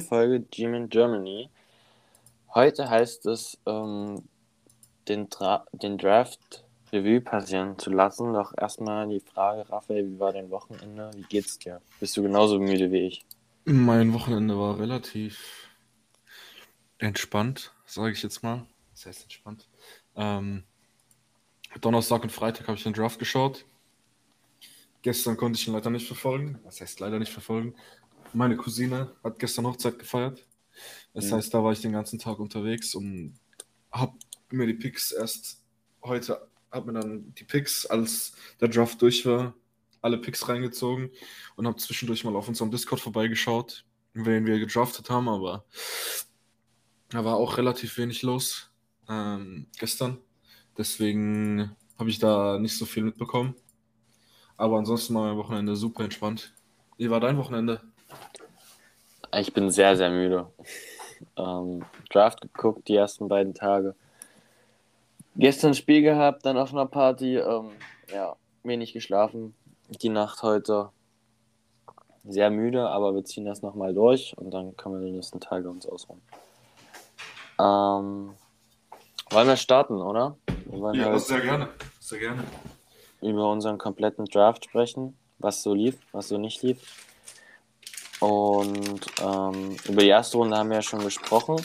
Folge G-Man Germany. Heute heißt es, ähm, den, den Draft Revue passieren zu lassen. Doch erstmal die Frage, Raphael, wie war dein Wochenende? Wie geht's dir? Bist du genauso müde wie ich? Mein Wochenende war relativ entspannt, sage ich jetzt mal. Das heißt entspannt. Ähm, Donnerstag und Freitag habe ich den Draft geschaut. Gestern konnte ich ihn leider nicht verfolgen. Was heißt leider nicht verfolgen? Meine Cousine hat gestern Hochzeit gefeiert. Das mhm. heißt, da war ich den ganzen Tag unterwegs und habe mir die Picks erst heute, habe mir dann die Picks, als der Draft durch war, alle Picks reingezogen und habe zwischendurch mal auf unserem Discord vorbeigeschaut, wen wir gedraftet haben, aber da war auch relativ wenig los ähm, gestern. Deswegen habe ich da nicht so viel mitbekommen. Aber ansonsten war mein Wochenende super entspannt. Wie war dein Wochenende? Ich bin sehr, sehr müde. Ähm, Draft geguckt die ersten beiden Tage. Gestern Spiel gehabt, dann auf einer Party. Ähm, ja, wenig geschlafen. Die Nacht heute sehr müde, aber wir ziehen das nochmal durch und dann können wir die nächsten Tage uns ausruhen. Ähm, wollen wir starten, oder? Wir ja, halt sehr gerne. Sehr gerne. Über unseren kompletten Draft sprechen, was so lief, was so nicht lief. Und ähm, über die erste Runde haben wir ja schon gesprochen.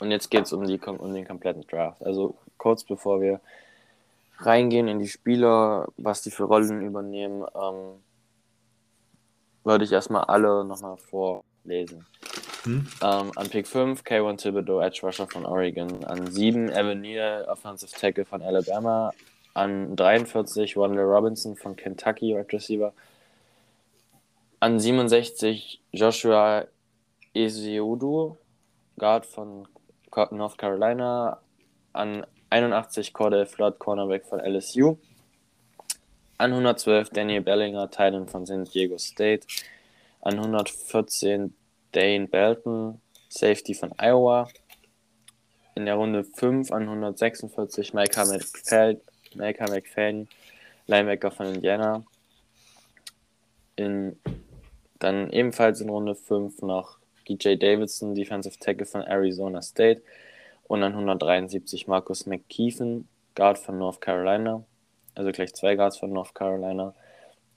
Und jetzt geht es um, um den kompletten Draft. Also kurz bevor wir reingehen in die Spieler, was die für Rollen übernehmen, ähm, würde ich erstmal alle nochmal vorlesen. Hm? Ähm, an Pick 5 K1 Thibodeau, Edge Rusher von Oregon. An 7 Evan Neal, Offensive Tackle von Alabama. An 43 Wanda Robinson von Kentucky, Wide Receiver. An 67 Joshua Ezeudu, Guard von North Carolina. An 81 Cordell Flood, Cornerback von LSU. An 112 Daniel Bellinger, Titan von San Diego State. An 114 Dane Belton, Safety von Iowa. In der Runde 5 an 146 Micah McFadden, Micah McFadden Linebacker von Indiana. In, dann ebenfalls in Runde 5 noch DJ Davidson, Defensive Tackle von Arizona State. Und an 173 Marcus McKeefen, Guard von North Carolina. Also gleich zwei Guards von North Carolina.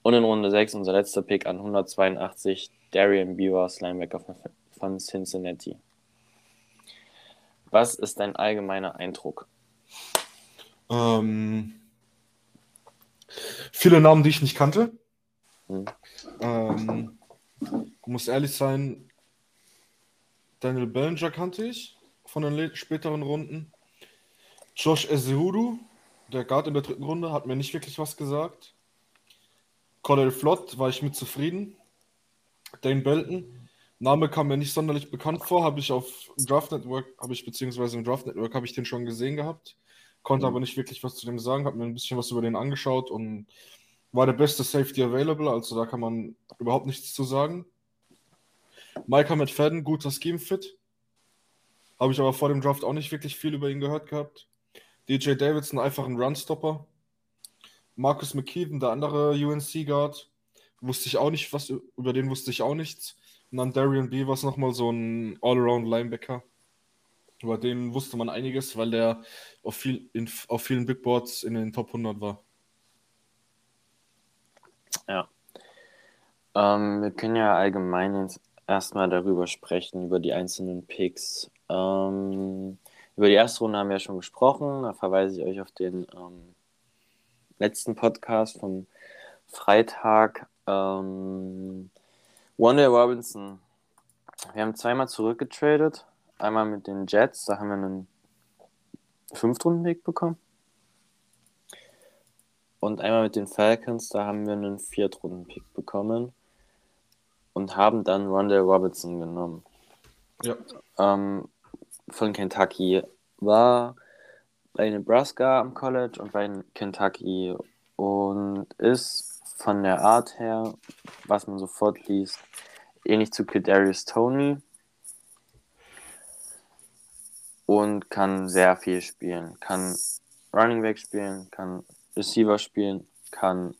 Und in Runde 6 unser letzter Pick an 182 Darian Beavers, Linebacker von Cincinnati. Was ist dein allgemeiner Eindruck? Ähm, viele Namen, die ich nicht kannte. Hm. Ähm, muss ehrlich sein, Daniel Bellinger kannte ich von den späteren Runden. Josh Ezehudu, der Guard in der dritten Runde, hat mir nicht wirklich was gesagt. Cordell Flott war ich mit zufrieden. Dane Belton. Name kam mir nicht sonderlich bekannt vor, habe ich auf Draft Network, habe ich beziehungsweise im Draft Network habe ich den schon gesehen gehabt, konnte mhm. aber nicht wirklich was zu dem sagen, habe mir ein bisschen was über den angeschaut und war der beste Safety available, also da kann man überhaupt nichts zu sagen. Micah McFadden, guter Scheme-Fit. Habe ich aber vor dem Draft auch nicht wirklich viel über ihn gehört gehabt. DJ Davidson, einfach ein Runstopper. Marcus McKeven, der andere UNC-Guard, wusste ich auch nicht, was über den wusste ich auch nichts. Und dann Darian B. war nochmal so ein All-Around-Linebacker. Über den wusste man einiges, weil der auf, viel, in, auf vielen Big Boards in den Top 100 war. Ja. Ähm, wir können ja allgemein jetzt erstmal darüber sprechen, über die einzelnen Picks. Ähm, über die erste Runde haben wir ja schon gesprochen. Da verweise ich euch auf den ähm, letzten Podcast vom Freitag. Ähm, Wanda Robinson. Wir haben zweimal zurückgetradet. Einmal mit den Jets, da haben wir einen Fünftrunden-Pick bekommen. Und einmal mit den Falcons, da haben wir einen Viertrunden-Pick bekommen. Und haben dann Rondell Robinson genommen. Ja. Ähm, von Kentucky. War bei Nebraska am College und bei Kentucky. Und ist von der Art her, was man sofort liest, ähnlich zu Kadarius Tony. Und kann sehr viel spielen. Kann Running Back spielen, kann Receiver spielen, kann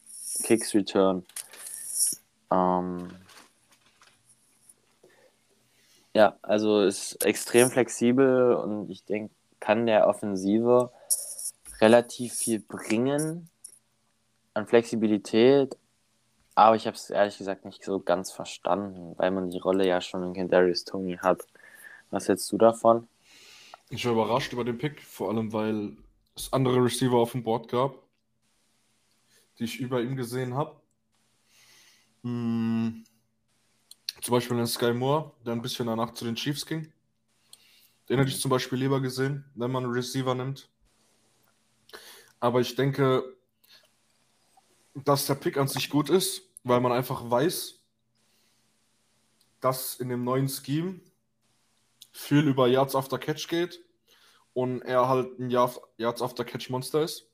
Kicks return. Ähm, Ja, also ist extrem flexibel und ich denke, kann der Offensive relativ viel bringen an Flexibilität, aber ich habe es ehrlich gesagt nicht so ganz verstanden, weil man die Rolle ja schon in Kendarius Tony hat. Was hältst du davon? Ich war überrascht über den Pick, vor allem weil es andere Receiver auf dem Board gab, die ich über ihm gesehen habe. Hm. Zum Beispiel den Sky Moore, der ein bisschen danach zu den Chiefs ging. Den hätte ich zum Beispiel lieber gesehen, wenn man einen Receiver nimmt. Aber ich denke, dass der Pick an sich gut ist, weil man einfach weiß, dass in dem neuen Scheme viel über Yards after Catch geht und er halt ein Yards after Catch Monster ist.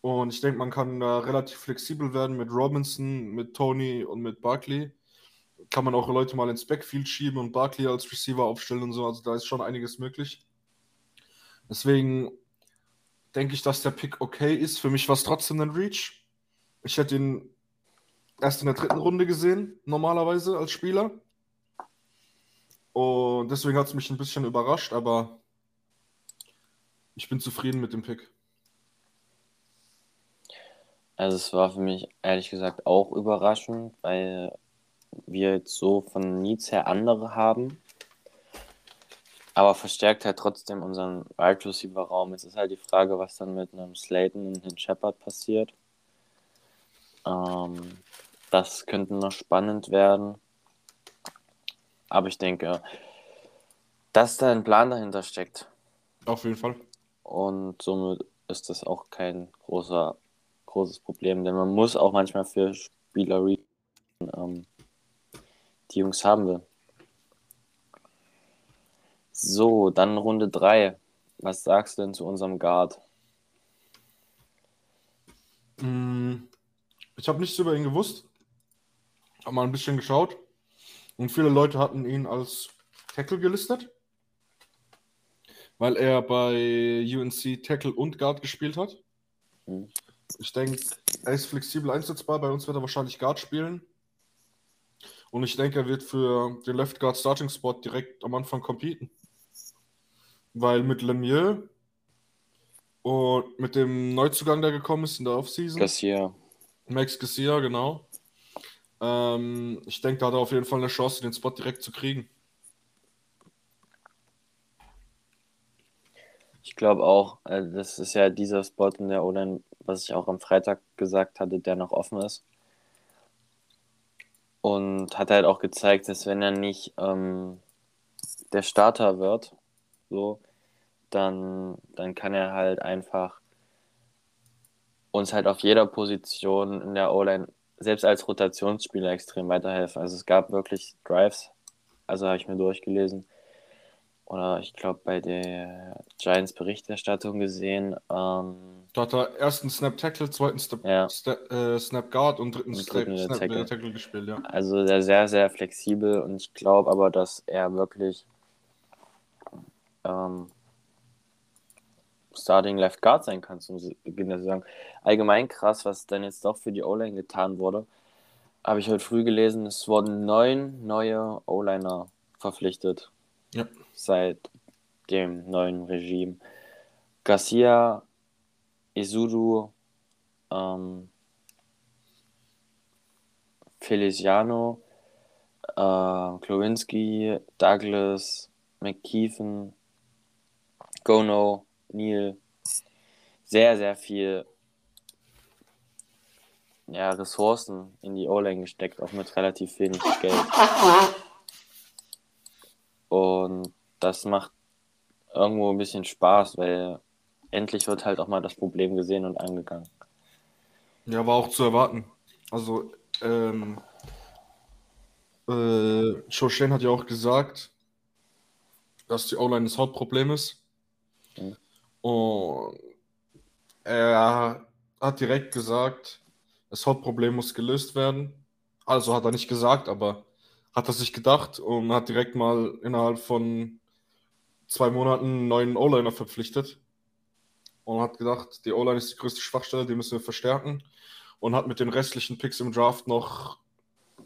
Und ich denke, man kann da relativ flexibel werden mit Robinson, mit Tony und mit Barkley. Kann man auch Leute mal ins Backfield schieben und Barkley als Receiver aufstellen und so. Also da ist schon einiges möglich. Deswegen denke ich, dass der Pick okay ist. Für mich war es trotzdem ein Reach. Ich hätte ihn erst in der dritten Runde gesehen, normalerweise als Spieler. Und deswegen hat es mich ein bisschen überrascht, aber ich bin zufrieden mit dem Pick. Also es war für mich ehrlich gesagt auch überraschend, weil wir jetzt so von Needs her andere haben. Aber verstärkt halt trotzdem unseren Wide Receiver Raum. Es ist halt die Frage, was dann mit einem Slayton und einem Shepard passiert. Ähm, das könnte noch spannend werden. Aber ich denke, dass da ein Plan dahinter steckt. Auf jeden Fall. Und somit ist das auch kein großer, großes Problem, denn man muss auch manchmal für Spieler ähm, die Jungs haben will. So, dann Runde 3. Was sagst du denn zu unserem Guard? Mm, ich habe nichts über ihn gewusst. Habe mal ein bisschen geschaut. Und viele Leute hatten ihn als Tackle gelistet. Weil er bei UNC Tackle und Guard gespielt hat. Mhm. Ich denke, er ist flexibel einsetzbar. Bei uns wird er wahrscheinlich Guard spielen. Und ich denke, er wird für den Left Guard Starting Spot direkt am Anfang competen. Weil mit Lemieux und mit dem Neuzugang, der gekommen ist in der Offseason. Garcia. Max Garcia, genau. Ähm, ich denke, da hat er auf jeden Fall eine Chance, den Spot direkt zu kriegen. Ich glaube auch, äh, das ist ja dieser Spot in der O-Line, was ich auch am Freitag gesagt hatte, der noch offen ist. Und hat halt auch gezeigt, dass wenn er nicht ähm, der Starter wird, so, dann, dann kann er halt einfach uns halt auf jeder Position in der O-Line, selbst als Rotationsspieler, extrem weiterhelfen. Also es gab wirklich Drives, also habe ich mir durchgelesen. Oder ich glaube bei der Giants Berichterstattung gesehen. Ähm, da hat er ersten Snap Tackle, zweiten Snap, ja. Snap, äh, Snap Guard und dritten, dritten Snap, Tackle. Tackle gespielt, ja. Also der sehr, sehr flexibel und ich glaube aber, dass er wirklich ähm, Starting Left Guard sein kann zum Beginn der Saison. Allgemein krass, was dann jetzt doch für die O-Line getan wurde. Habe ich heute früh gelesen, es wurden neun neue O-Liner verpflichtet. Ja. Seit dem neuen Regime. Garcia, Isudu, ähm, Feliciano, äh, Klowinski, Douglas, McKeefen, Gono, Neil sehr, sehr viel ja, Ressourcen in die O-Line gesteckt, auch mit relativ wenig Geld. Und das macht irgendwo ein bisschen Spaß, weil endlich wird halt auch mal das Problem gesehen und angegangen. Ja, war auch zu erwarten. Also, ähm, äh, Joe Shane hat ja auch gesagt, dass die O-Line das Hauptproblem ist. Mhm. Und er hat direkt gesagt, das Hauptproblem muss gelöst werden. Also hat er nicht gesagt, aber hat er sich gedacht und hat direkt mal innerhalb von zwei Monaten einen neuen O-Liner verpflichtet. Und hat gedacht, die O-Line ist die größte Schwachstelle, die müssen wir verstärken. Und hat mit den restlichen Picks im Draft noch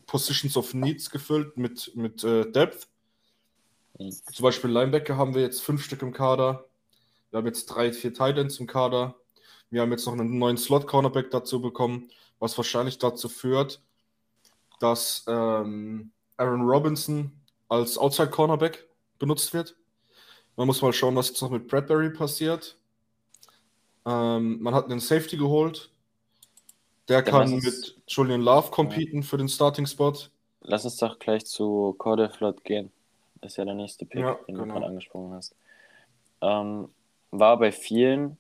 Positions of Needs gefüllt mit, mit äh, Depth. Zum Beispiel Linebacker haben wir jetzt fünf Stück im Kader. Wir haben jetzt drei, vier Titans im Kader. Wir haben jetzt noch einen neuen Slot-Cornerback dazu bekommen, was wahrscheinlich dazu führt, dass ähm, Aaron Robinson als Outside-Cornerback benutzt wird. Man muss mal schauen, was jetzt noch mit Bradbury passiert. Ähm, man hat einen Safety geholt. Der ja, kann mit Julian Love competen ja. für den Starting-Spot. Lass uns doch gleich zu Cordell Flott gehen. Das ist ja der nächste Pick, ja, den genau. du gerade angesprochen hast. Ähm, war bei vielen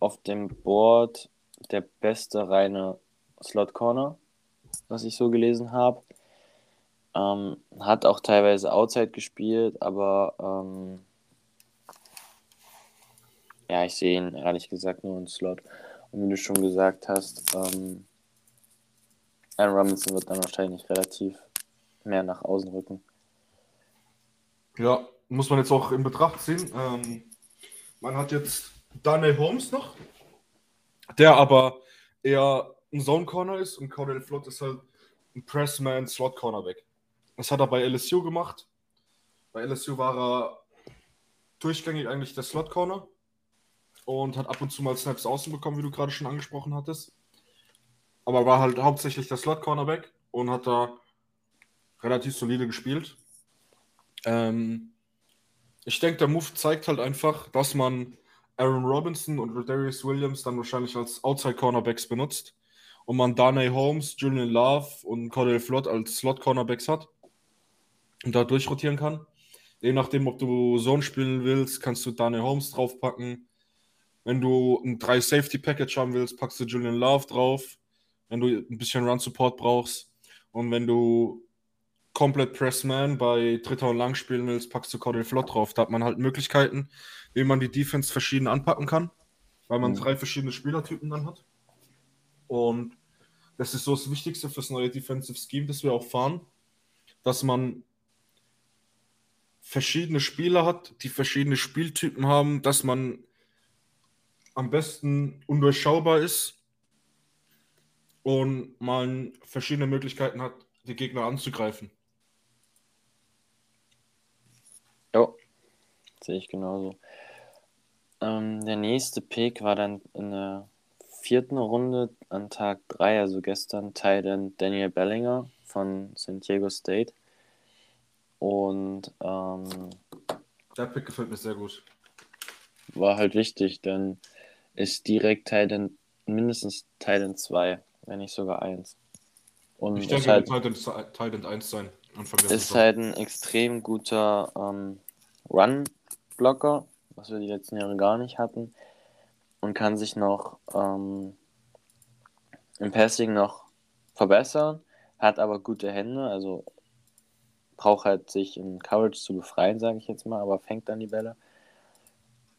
auf dem Board der beste reine Slot Corner, was ich so gelesen habe. Ähm, hat auch teilweise Outside gespielt, aber ähm, ja, ich sehe ihn ehrlich gesagt nur im Slot. Und wie du schon gesagt hast, ähm, Aaron Robinson wird dann wahrscheinlich relativ mehr nach außen rücken. Ja, muss man jetzt auch in Betracht ziehen. Ähm, man hat jetzt Daniel Holmes noch, der aber eher ein Zone Corner ist und Cordell Flott ist halt ein Pressman Slot Cornerback. Das hat er bei LSU gemacht. Bei LSU war er durchgängig eigentlich der Slot Corner und hat ab und zu mal Snaps außen bekommen, wie du gerade schon angesprochen hattest. Aber war halt hauptsächlich der Slot Cornerback und hat da relativ solide gespielt. Ähm, ich denke, der Move zeigt halt einfach, dass man Aaron Robinson und Rodarius Williams dann wahrscheinlich als Outside Cornerbacks benutzt und man Darnay Holmes, Julian Love und Cordell Flott als Slot Cornerbacks hat und da durchrotieren kann. Je nachdem, ob du Zone spielen willst, kannst du Darnay Holmes draufpacken. Wenn du ein 3 Safety Package haben willst, packst du Julian Love drauf. Wenn du ein bisschen Run Support brauchst und wenn du komplett Pressman bei Dritter und Lang spielen willst, packst du Cordell Flott drauf. Da hat man halt Möglichkeiten, wie man die Defense verschieden anpacken kann, weil man mhm. drei verschiedene Spielertypen dann hat. Und das ist so das Wichtigste fürs neue Defensive Scheme, das wir auch fahren, dass man verschiedene Spieler hat, die verschiedene Spieltypen haben, dass man am besten undurchschaubar ist und man verschiedene Möglichkeiten hat, die Gegner anzugreifen. Ja, sehe ich genauso. Ähm, der nächste Pick war dann in der vierten Runde an Tag 3, also gestern, Titan Daniel Bellinger von San Diego State. Und ähm, der Pick gefällt mir sehr gut. War halt wichtig, denn ist direkt Titan, mindestens Titan 2, wenn nicht sogar 1. Und ich denke, halt, Titan, Titan 1 sein. Ist halt ein extrem guter ähm, Run-Blocker, was wir die letzten Jahre gar nicht hatten. Und kann sich noch ähm, im Passing noch verbessern, hat aber gute Hände, also braucht halt sich in Courage zu befreien, sage ich jetzt mal, aber fängt dann die Bälle.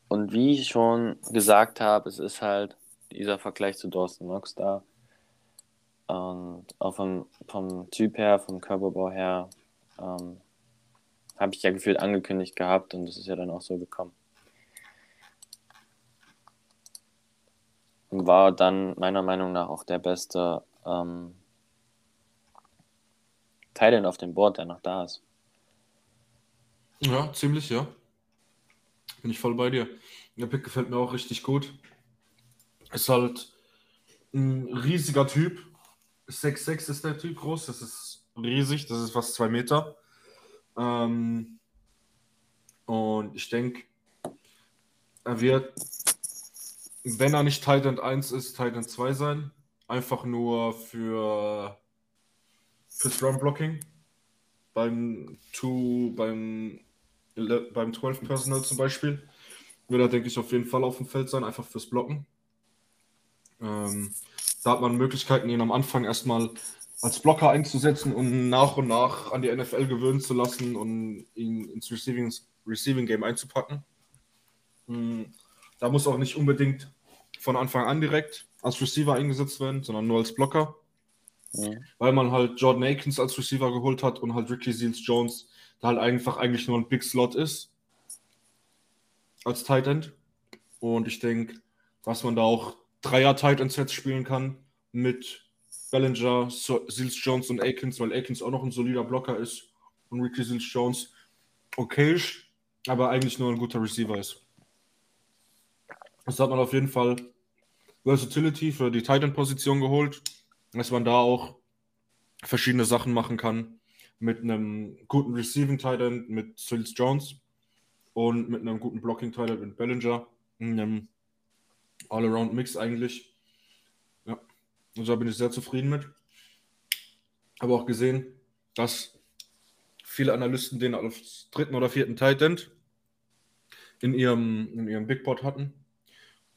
Und wie ich schon gesagt habe, es ist halt dieser Vergleich zu Dawson Knox da. Und auch vom, vom Typ her, vom Körperbau her, ähm, habe ich ja gefühlt angekündigt gehabt und das ist ja dann auch so gekommen. War dann meiner Meinung nach auch der beste ähm, Teil auf dem Board, der noch da ist. Ja, ziemlich, ja. Bin ich voll bei dir. Der Pick gefällt mir auch richtig gut. Ist halt ein riesiger Typ. 6'6 ist der Typ groß. Das ist riesig. Das ist fast zwei Meter. Ähm, und ich denke, er wird, wenn er nicht Titan 1 ist, Titan 2 sein. Einfach nur für fürs Run Blocking. Beim 2, beim, beim 12 Personal zum Beispiel. Wird er, denke ich, auf jeden Fall auf dem Feld sein, einfach fürs Blocken. Ähm, da hat man Möglichkeiten, ihn am Anfang erstmal als Blocker einzusetzen und nach und nach an die NFL gewöhnen zu lassen und ihn ins Receiving, Receiving Game einzupacken. Hm, da muss auch nicht unbedingt von Anfang an direkt als Receiver eingesetzt werden, sondern nur als Blocker. Ja. Weil man halt Jordan Akins als Receiver geholt hat und halt Ricky Seals Jones, der halt einfach eigentlich nur ein Big Slot ist. Als Tight End. Und ich denke, dass man da auch Dreier Tight End Sets spielen kann mit Bellinger, Seals Jones und Akins, weil Akins auch noch ein solider Blocker ist und Ricky Seals Jones. okay, aber eigentlich nur ein guter Receiver ist. Das hat man auf jeden Fall Versatility für die Titan-Position geholt, dass man da auch verschiedene Sachen machen kann mit einem guten Receiving Titan mit Sills Jones und mit einem guten Blocking Titan mit Bellinger, einem All-Around-Mix eigentlich. Ja, und da bin ich sehr zufrieden mit. Habe auch gesehen, dass viele Analysten den als dritten oder vierten Titan in ihrem, in ihrem Big Board hatten.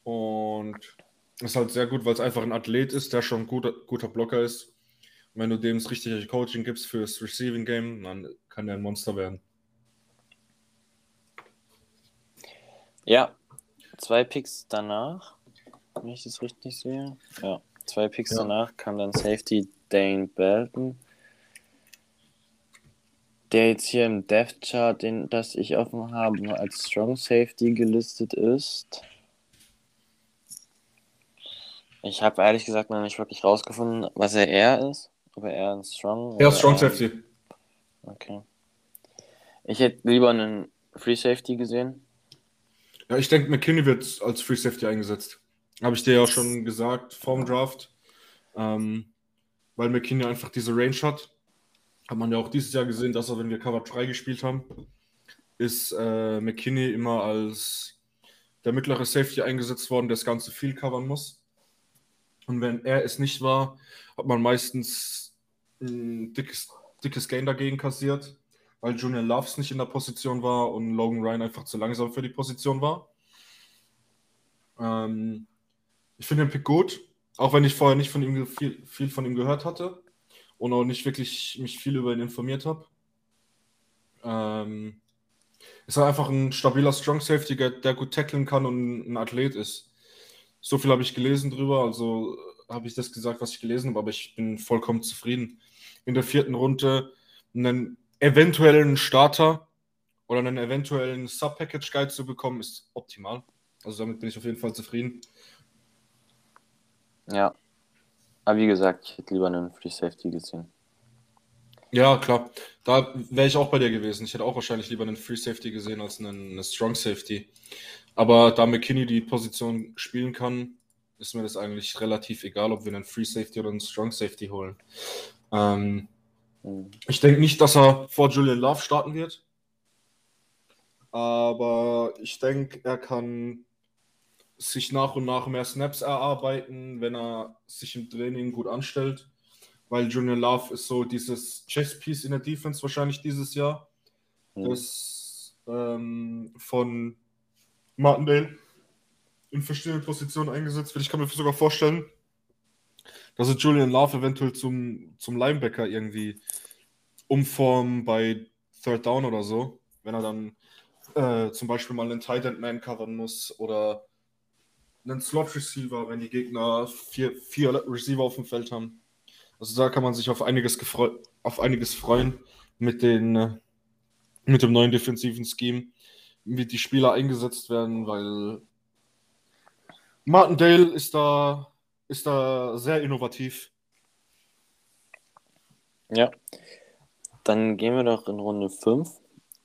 Und ist halt sehr gut, weil es einfach ein Athlet ist, der schon ein guter, guter Blocker ist. Wenn du dem das richtige Coaching gibst fürs Receiving Game, dann kann der ein Monster werden. Ja, zwei Picks danach, wenn ich das richtig sehe. Ja, zwei Picks ja. danach kam dann Safety Dane Belton, der jetzt hier im Death Chart, den, das ich offen habe, als Strong Safety gelistet ist. Ich habe ehrlich gesagt noch nicht wirklich rausgefunden, was er eher ist. Ob er eher ein Strong Er ist Strong Safety. Okay. Ich hätte lieber einen Free Safety gesehen. Ja, ich denke, McKinney wird als Free Safety eingesetzt. Habe ich dir ja auch schon gesagt vorm Draft. Ähm, weil McKinney einfach diese Range hat. Hat man ja auch dieses Jahr gesehen, dass er, wenn wir Cover 3 gespielt haben, ist äh, McKinney immer als der mittlere Safety eingesetzt worden, der das ganze viel covern muss. Und wenn er es nicht war, hat man meistens ein dickes, dickes Gain dagegen kassiert, weil Junior Loves nicht in der Position war und Logan Ryan einfach zu langsam für die Position war. Ähm, ich finde den Pick gut, auch wenn ich vorher nicht von ihm viel, viel von ihm gehört hatte und auch nicht wirklich mich viel über ihn informiert habe. Ähm, ist halt einfach ein stabiler Strong Safety, der gut tackeln kann und ein Athlet ist. So viel habe ich gelesen drüber, also habe ich das gesagt, was ich gelesen habe, aber ich bin vollkommen zufrieden. In der vierten Runde einen eventuellen Starter oder einen eventuellen Sub-Package-Guide zu bekommen, ist optimal. Also damit bin ich auf jeden Fall zufrieden. Ja. Aber wie gesagt, ich hätte lieber einen Free Safety gesehen. Ja, klar. Da wäre ich auch bei dir gewesen. Ich hätte auch wahrscheinlich lieber einen Free Safety gesehen als einen, einen Strong Safety. Aber da McKinney die Position spielen kann, ist mir das eigentlich relativ egal, ob wir einen Free Safety oder einen Strong Safety holen. Ähm, mhm. Ich denke nicht, dass er vor Julian Love starten wird. Aber ich denke, er kann sich nach und nach mehr Snaps erarbeiten, wenn er sich im Training gut anstellt. Weil Julian Love ist so dieses Chess-Piece in der Defense wahrscheinlich dieses Jahr. Mhm. Das ähm, von Martindale in verschiedenen Positionen eingesetzt wird. Ich kann mir sogar vorstellen, dass es Julian Love eventuell zum, zum Linebacker irgendwie umformen bei Third Down oder so, wenn er dann äh, zum Beispiel mal einen Tight End Man covern muss oder einen Slot Receiver, wenn die Gegner vier, vier Receiver auf dem Feld haben. Also da kann man sich auf einiges, auf einiges freuen mit, den, äh, mit dem neuen defensiven Scheme wie die Spieler eingesetzt werden, weil Martindale ist da, ist da sehr innovativ. Ja. Dann gehen wir doch in Runde 5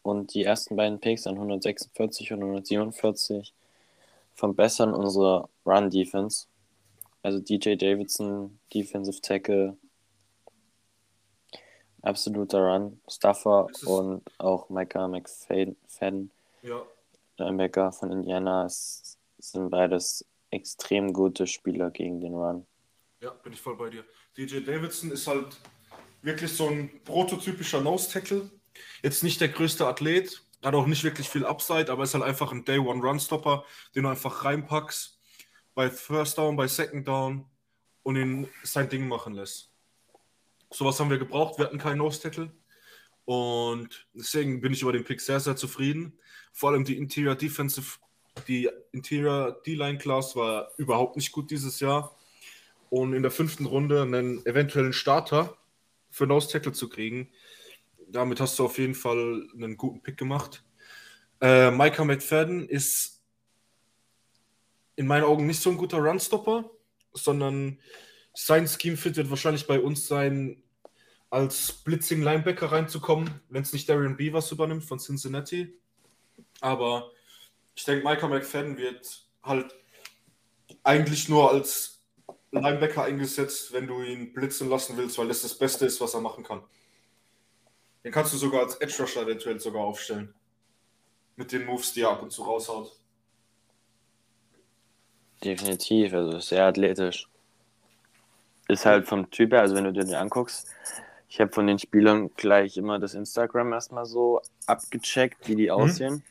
und die ersten beiden Picks an 146 und 147 verbessern unsere Run-Defense. Also DJ Davidson, Defensive Tackle, absoluter Run, Stuffer und auch Micah McFadden ja. Linebacker von Indiana ist, sind beides extrem gute Spieler gegen den Run. Ja, bin ich voll bei dir. DJ Davidson ist halt wirklich so ein prototypischer Nose-Tackle. Jetzt nicht der größte Athlet, hat auch nicht wirklich viel Upside, aber ist halt einfach ein Day-One-Run-Stopper, den du einfach reinpackst bei First Down, bei Second Down und ihn sein Ding machen lässt. Sowas haben wir gebraucht. Wir hatten keinen Nose-Tackle. Und deswegen bin ich über den Pick sehr, sehr zufrieden. Vor allem die Interior Defensive, die Interior D-Line Class war überhaupt nicht gut dieses Jahr. Und in der fünften Runde einen eventuellen Starter für Nose Tackle zu kriegen, damit hast du auf jeden Fall einen guten Pick gemacht. Äh, Micah McFadden ist in meinen Augen nicht so ein guter Runstopper, sondern sein Scheme-Fit wird wahrscheinlich bei uns sein, als Blitzing Linebacker reinzukommen, wenn es nicht Darian Beavers übernimmt von Cincinnati. Aber ich denke, Michael McFadden wird halt eigentlich nur als Linebacker eingesetzt, wenn du ihn blitzen lassen willst, weil das das Beste ist, was er machen kann. Den kannst du sogar als Edge Rusher eventuell sogar aufstellen. Mit den Moves, die er ab und zu raushaut. Definitiv, also sehr athletisch. Ist halt vom Typ her, also wenn du dir den anguckst, ich habe von den Spielern gleich immer das Instagram erstmal so abgecheckt, wie die mhm. aussehen.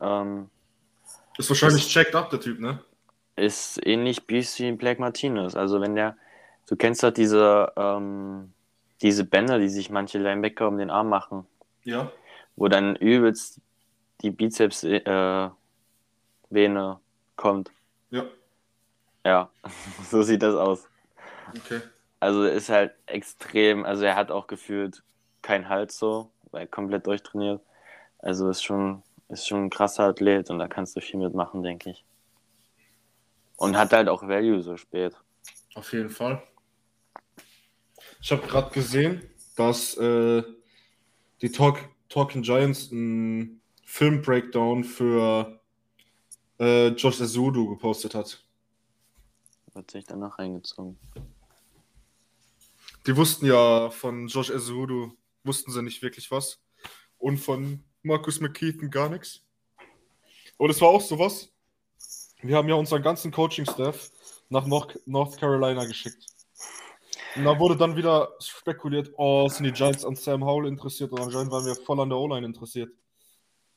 Ähm, ist wahrscheinlich ist, checked up, der Typ, ne? Ist ähnlich wie Black Martinez. Also wenn der, du kennst doch diese, ähm, diese Bänder, die sich manche Linebacker um den Arm machen. Ja. Wo dann übelst die Bizeps-Vene äh, kommt. Ja. Ja, so sieht das aus. Okay. Also ist halt extrem, also er hat auch gefühlt keinen Hals so, weil komplett durchtrainiert. Also ist schon, ist schon ein krasser Athlet und da kannst du viel mitmachen, denke ich. Und hat halt auch Value so spät. Auf jeden Fall. Ich habe gerade gesehen, dass äh, die Talk, Talking Giants einen Film-Breakdown für äh, Josh Azudu gepostet hat. Wird sich danach reingezogen. Die wussten ja von Josh Azudu, wussten sie nicht wirklich was. Und von Markus McKeithen gar nichts. Und es war auch sowas. Wir haben ja unseren ganzen Coaching-Staff nach North Carolina geschickt. Und da wurde dann wieder spekuliert, oh, sind die Giants an Sam Howell interessiert und anscheinend waren wir voll an der O-Line interessiert.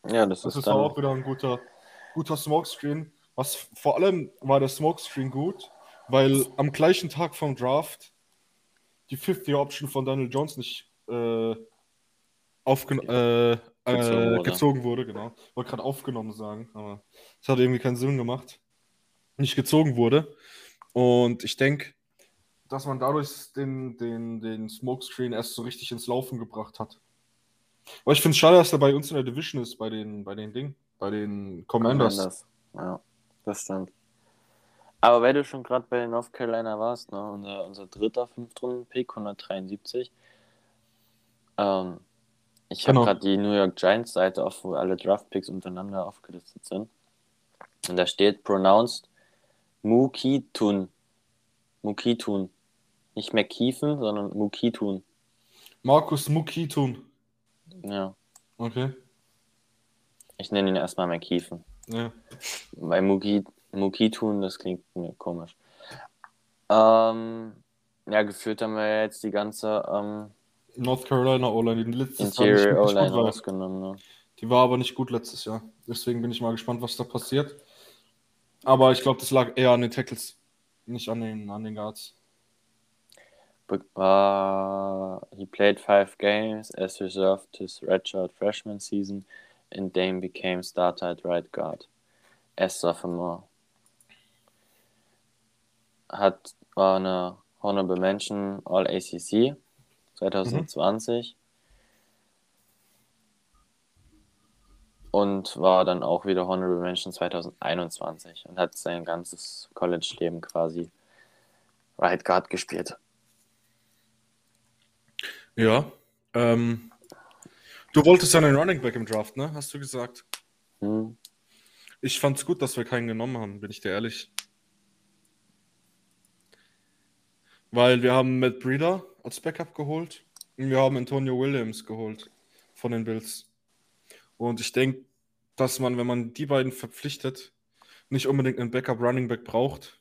Ja, das, das ist, dann... auch wieder ein guter, guter Smokescreen. Was vor allem war der Smokescreen gut, weil am gleichen Tag vom Draft die Fifth-Year-Option von Daniel Jones nicht äh, aufgen äh, gezogen, äh, gezogen wurde. Genau. Ich wollte gerade aufgenommen sagen, aber es hat irgendwie keinen Sinn gemacht. Nicht gezogen wurde. Und ich denke, dass man dadurch den, den, den Smokescreen erst so richtig ins Laufen gebracht hat. Aber ich finde es schade, dass er bei uns in der Division ist, bei den, bei den Ding, bei den Commanders. Commanders. Ja, das stimmt. Aber weil du schon gerade bei North Carolina warst, ne, unser, unser dritter Fünftrunden-Pick, 173. Ähm, ich habe genau. gerade die New York Giants Seite auf, wo alle Draft-Picks untereinander aufgelistet sind. Und da steht pronounced Mukitun. Mukitun. Nicht mehr Kiefen, sondern Mukitun. Markus Mukitun. Ja. Okay. Ich nenne ihn erstmal McKiefen. Ja. Bei Muki, Mukitun, das klingt mir komisch. Ähm, ja, geführt haben wir jetzt die ganze ähm, North Carolina O-Line, die letztes Jahr nicht, nicht gut war. Ausgenommen, ne? Die war aber nicht gut letztes Jahr. Deswegen bin ich mal gespannt, was da passiert. Aber ich glaube, das lag eher an den Tackles, nicht an den, an den Guards. Uh, he played five games as reserved his redshirt freshman season and Dame became starter at right guard as sophomore. Hat war eine Honorable Mention All ACC 2020 mhm. und war dann auch wieder Honorable Mention 2021 und hat sein ganzes College-Leben quasi Right Guard gespielt. Ja. Ähm, du wolltest ja einen Running Back im Draft, ne? Hast du gesagt? Hm. Ich fand's gut, dass wir keinen genommen haben, bin ich dir ehrlich. Weil wir haben Matt Breeder als Backup geholt und wir haben Antonio Williams geholt von den Bills. Und ich denke, dass man, wenn man die beiden verpflichtet, nicht unbedingt einen Backup Running Back braucht.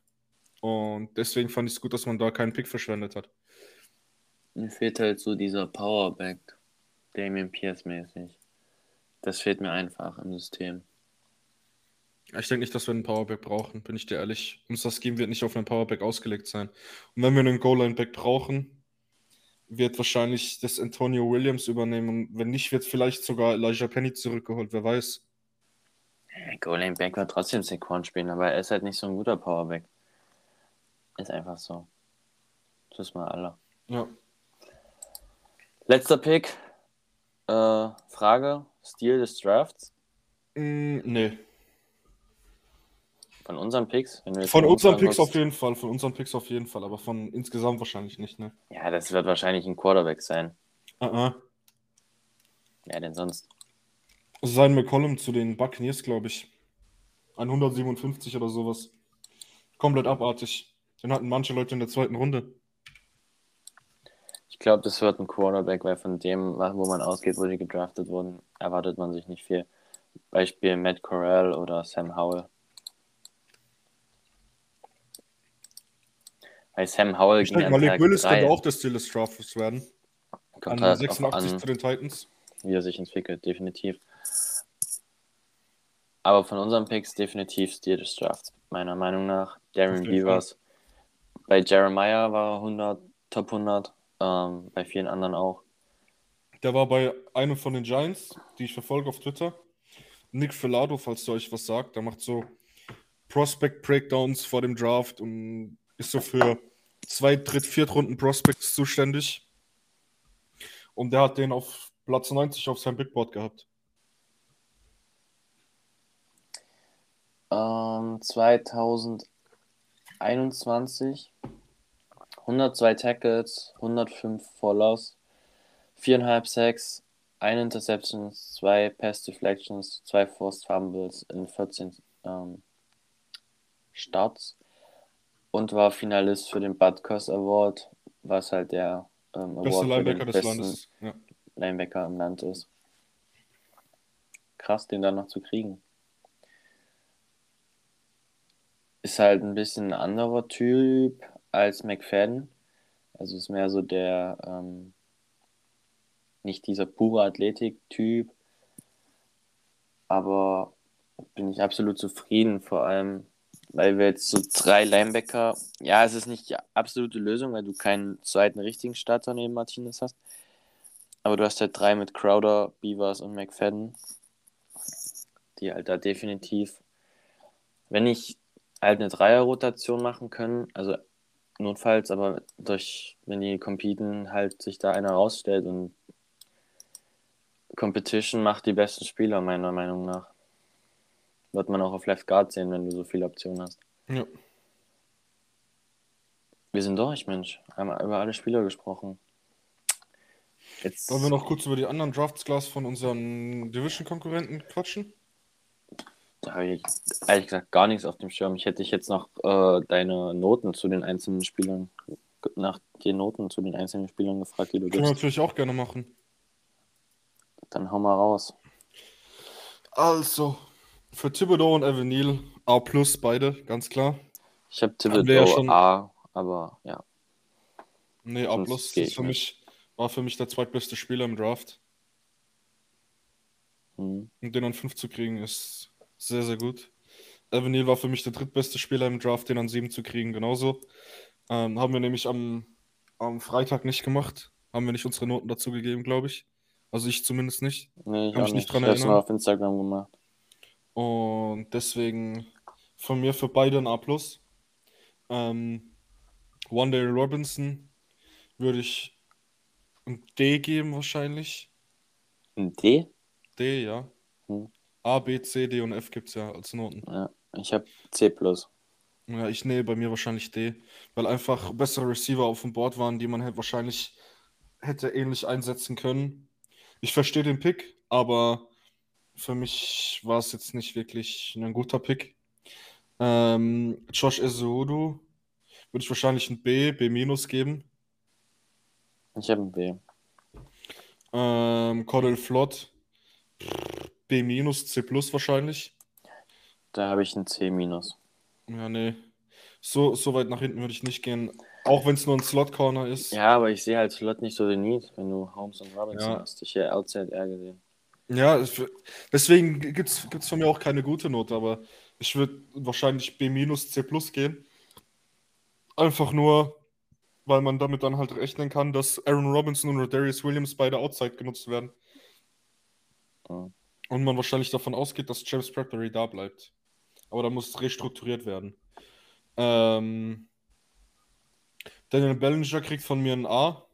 Und deswegen fand ich es gut, dass man da keinen Pick verschwendet hat. Mir fehlt halt so dieser Powerback, Damien Pierce mäßig. Das fehlt mir einfach im System. Ich denke nicht, dass wir einen Powerback brauchen, bin ich dir ehrlich. Unser Scheme wird nicht auf einen Powerback ausgelegt sein. Und wenn wir einen Goal-Line-Back brauchen, wird wahrscheinlich das Antonio Williams übernehmen. Und wenn nicht, wird vielleicht sogar Elijah Penny zurückgeholt, wer weiß. Goal-Line-Back wird trotzdem Saquon spielen, aber er ist halt nicht so ein guter Powerback. Ist einfach so. Das ist mal alle. Ja. Letzter Pick. Äh, Frage: Stil des Drafts? Mm, nee. Von unseren Picks? Von unseren Picks auf jeden Fall, von unseren Picks auf jeden Fall, aber von insgesamt wahrscheinlich nicht, ne? Ja, das wird wahrscheinlich ein Quarterback sein. Uh -uh. Ja, denn sonst. Sein McCollum zu den Buccaneers, glaube ich. 157 oder sowas. Komplett abartig. Den hatten manche Leute in der zweiten Runde. Ich glaube, das wird ein Quarterback, weil von dem, wo man ausgeht, wo die gedraftet wurden, erwartet man sich nicht viel. Beispiel Matt Corral oder Sam Howell. Weil Sam Howell ich ging denke, Malik Willis könnte auch des Ziel des Drafts werden. Kommt an halt 86 an, zu den Titans. Wie er sich entwickelt, definitiv. Aber von unseren Picks definitiv Stil des Drafts, meiner Meinung nach. Darren Beavers. Bei Jeremiah war er 100, Top 100. Ähm, bei vielen anderen auch. Der war bei einem von den Giants, die ich verfolge auf Twitter. Nick Filado, falls du euch was sagt. Der macht so Prospect Breakdowns vor dem Draft und ist so für zwei, dritt, viertrunden Prospects zuständig. Und der hat den auf Platz 90 auf seinem Bigboard gehabt. Ähm, 2021 102 Tackles, 105 for Loss, 4,5 Sacks, 1 Interceptions, 2 Pass Deflections, 2 Forced Fumbles in 14 ähm, Starts und war Finalist für den Bud Koss Award, was halt der ähm, Award Linebacker des Landes. Ja. Linebacker im Land ist. Krass, den dann noch zu kriegen. Ist halt ein bisschen ein anderer Typ als McFadden. Also ist mehr so der, ähm, nicht dieser pure Athletik-Typ, aber bin ich absolut zufrieden, vor allem, weil wir jetzt so drei Linebacker, ja, es ist nicht die absolute Lösung, weil du keinen zweiten richtigen Starter neben Martinez hast, aber du hast halt drei mit Crowder, Beavers und McFadden, die halt da definitiv, wenn ich halt eine Dreier-Rotation machen können, also notfalls, aber durch, wenn die competen, halt sich da einer rausstellt und Competition macht die besten Spieler, meiner Meinung nach. Wird man auch auf Left Guard sehen, wenn du so viele Optionen hast. Ja. Wir sind durch, Mensch. Haben über alle Spieler gesprochen. Jetzt... Wollen wir noch kurz über die anderen Drafts-Class von unseren Division-Konkurrenten quatschen? Da habe ich ehrlich gesagt gar nichts auf dem Schirm. Ich hätte dich jetzt noch äh, deine Noten zu den einzelnen Spielern, nach den Noten zu den einzelnen Spielern gefragt, die du Können wir natürlich auch gerne machen. Dann hau mal raus. Also, für Thibodeau und Evanil A plus beide, ganz klar. Ich habe Thibodeau ja schon... A, aber ja. Nee, A plus ist für mich, war für mich der zweitbeste Spieler im Draft. Hm. Und den an 5 zu kriegen ist sehr, sehr gut. Evan war für mich der drittbeste Spieler im Draft, den an 7 zu kriegen, genauso. Ähm, haben wir nämlich am, am Freitag nicht gemacht. Haben wir nicht unsere Noten dazu gegeben, glaube ich. Also ich zumindest nicht. Nee, ich habe mich nicht dran erinnert. Ich habe auf Instagram gemacht. Und deswegen von mir für beide ein A+. Ähm, One Day Robinson würde ich ein D geben wahrscheinlich. Ein D? D, ja. Hm. A, B, C, D und F gibt es ja als Noten. Ja, ich habe C. Ja, ich nähe bei mir wahrscheinlich D, weil einfach bessere Receiver auf dem Board waren, die man halt wahrscheinlich hätte ähnlich einsetzen können. Ich verstehe den Pick, aber für mich war es jetzt nicht wirklich ein guter Pick. Ähm, Josh Ezudu würde ich wahrscheinlich ein B, B- geben. Ich habe ein B. Ähm, Cordell Flott. B-, C wahrscheinlich. Da habe ich ein C-. Ja, nee. So, so weit nach hinten würde ich nicht gehen. Auch wenn es nur ein Slot-Corner ist. Ja, aber ich sehe halt Slot nicht so den Need, wenn du Holmes und Robinson ja. hast. Ich hätte Outside R gesehen. Ja, deswegen gibt es von mir auch keine gute Note, aber ich würde wahrscheinlich B-, C gehen. Einfach nur, weil man damit dann halt rechnen kann, dass Aaron Robinson und Darius Williams beide Outside genutzt werden. Ja. Und man wahrscheinlich davon ausgeht, dass James Bradbury da bleibt. Aber da muss restrukturiert werden. Ähm, Daniel Bellinger kriegt von mir ein A.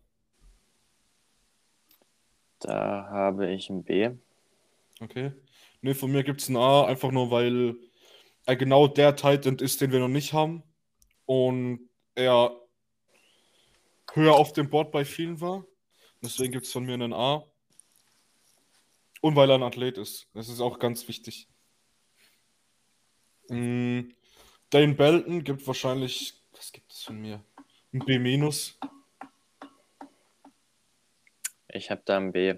Da habe ich ein B. Okay. Ne, von mir gibt es ein A, einfach nur weil er genau der Titan ist, den wir noch nicht haben. Und er höher auf dem Board bei vielen war. Deswegen gibt es von mir einen A. Und weil er ein Athlet ist. Das ist auch ganz wichtig. Mm, Dane Belton gibt wahrscheinlich, was gibt es von mir? Ein B-. Ich habe da ein B.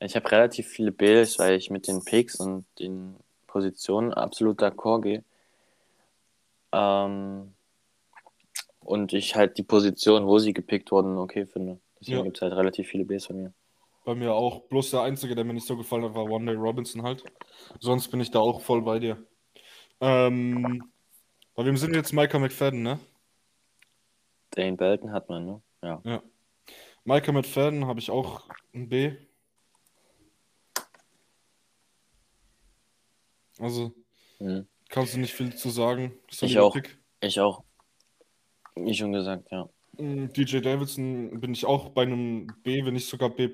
Ich habe relativ viele Bs, weil ich mit den Picks und den Positionen absolut d'accord gehe. Ähm, und ich halt die Position, wo sie gepickt wurden, okay finde. Deswegen ja. gibt es halt relativ viele Bs von mir. Bei mir auch. Bloß der einzige, der mir nicht so gefallen hat, war One Day Robinson halt. Sonst bin ich da auch voll bei dir. Ähm, bei wem sind wir jetzt Micah McFadden, ne? Dane Belton hat man, ne? Ja. ja. Micah McFadden habe ich auch ein B. Also, hm. kannst du nicht viel zu sagen. Ich auch. Pick. Ich auch. Wie schon gesagt, ja. Mm, DJ Davidson bin ich auch bei einem B, wenn nicht sogar B+,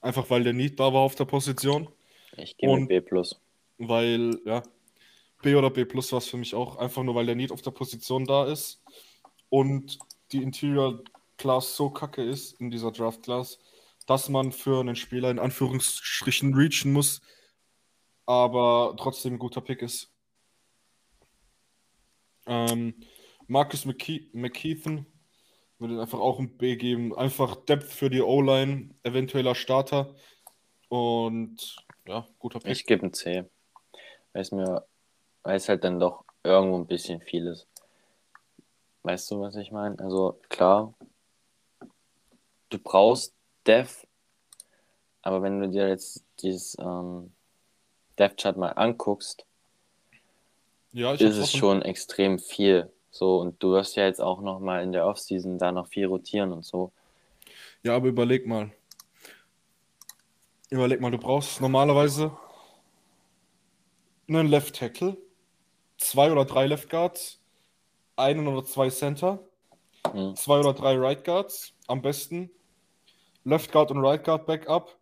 einfach weil der Need da war auf der Position. Ich gehe mit B+. Weil, ja, B oder B+, war es für mich auch, einfach nur weil der Need auf der Position da ist und die Interior Class so kacke ist in dieser Draft Class, dass man für einen Spieler in Anführungsstrichen reachen muss, aber trotzdem ein guter Pick ist. Ähm, Marcus McKe McKeithen würde einfach auch ein B geben. Einfach Depth für die O-Line, eventueller Starter. Und ja, guter Pick. Ich gebe ein C. Weil es mir, weil halt dann doch irgendwo ein bisschen viel ist. Weißt du, was ich meine? Also klar, du brauchst Dev, aber wenn du dir jetzt dieses ähm, Dev-Chart mal anguckst, ja, ist es schon extrem viel. So, und du wirst ja jetzt auch noch mal in der Offseason da noch viel rotieren und so. Ja, aber überleg mal. Überleg mal, du brauchst normalerweise einen Left Tackle, zwei oder drei Left Guards, einen oder zwei Center, hm. zwei oder drei Right Guards, am besten Left Guard und Right Guard Backup,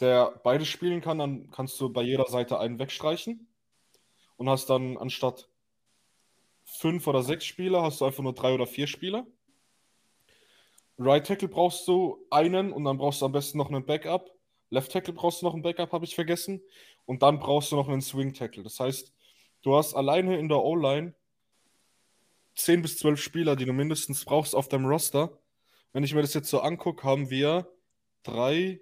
der beides spielen kann, dann kannst du bei jeder Seite einen wegstreichen und hast dann anstatt fünf oder sechs Spieler, hast du einfach nur drei oder vier Spieler. Right Tackle brauchst du einen und dann brauchst du am besten noch einen Backup. Left Tackle brauchst du noch einen Backup, habe ich vergessen. Und dann brauchst du noch einen Swing Tackle. Das heißt, du hast alleine in der O-Line 10 bis 12 Spieler, die du mindestens brauchst auf deinem Roster. Wenn ich mir das jetzt so angucke, haben wir 3,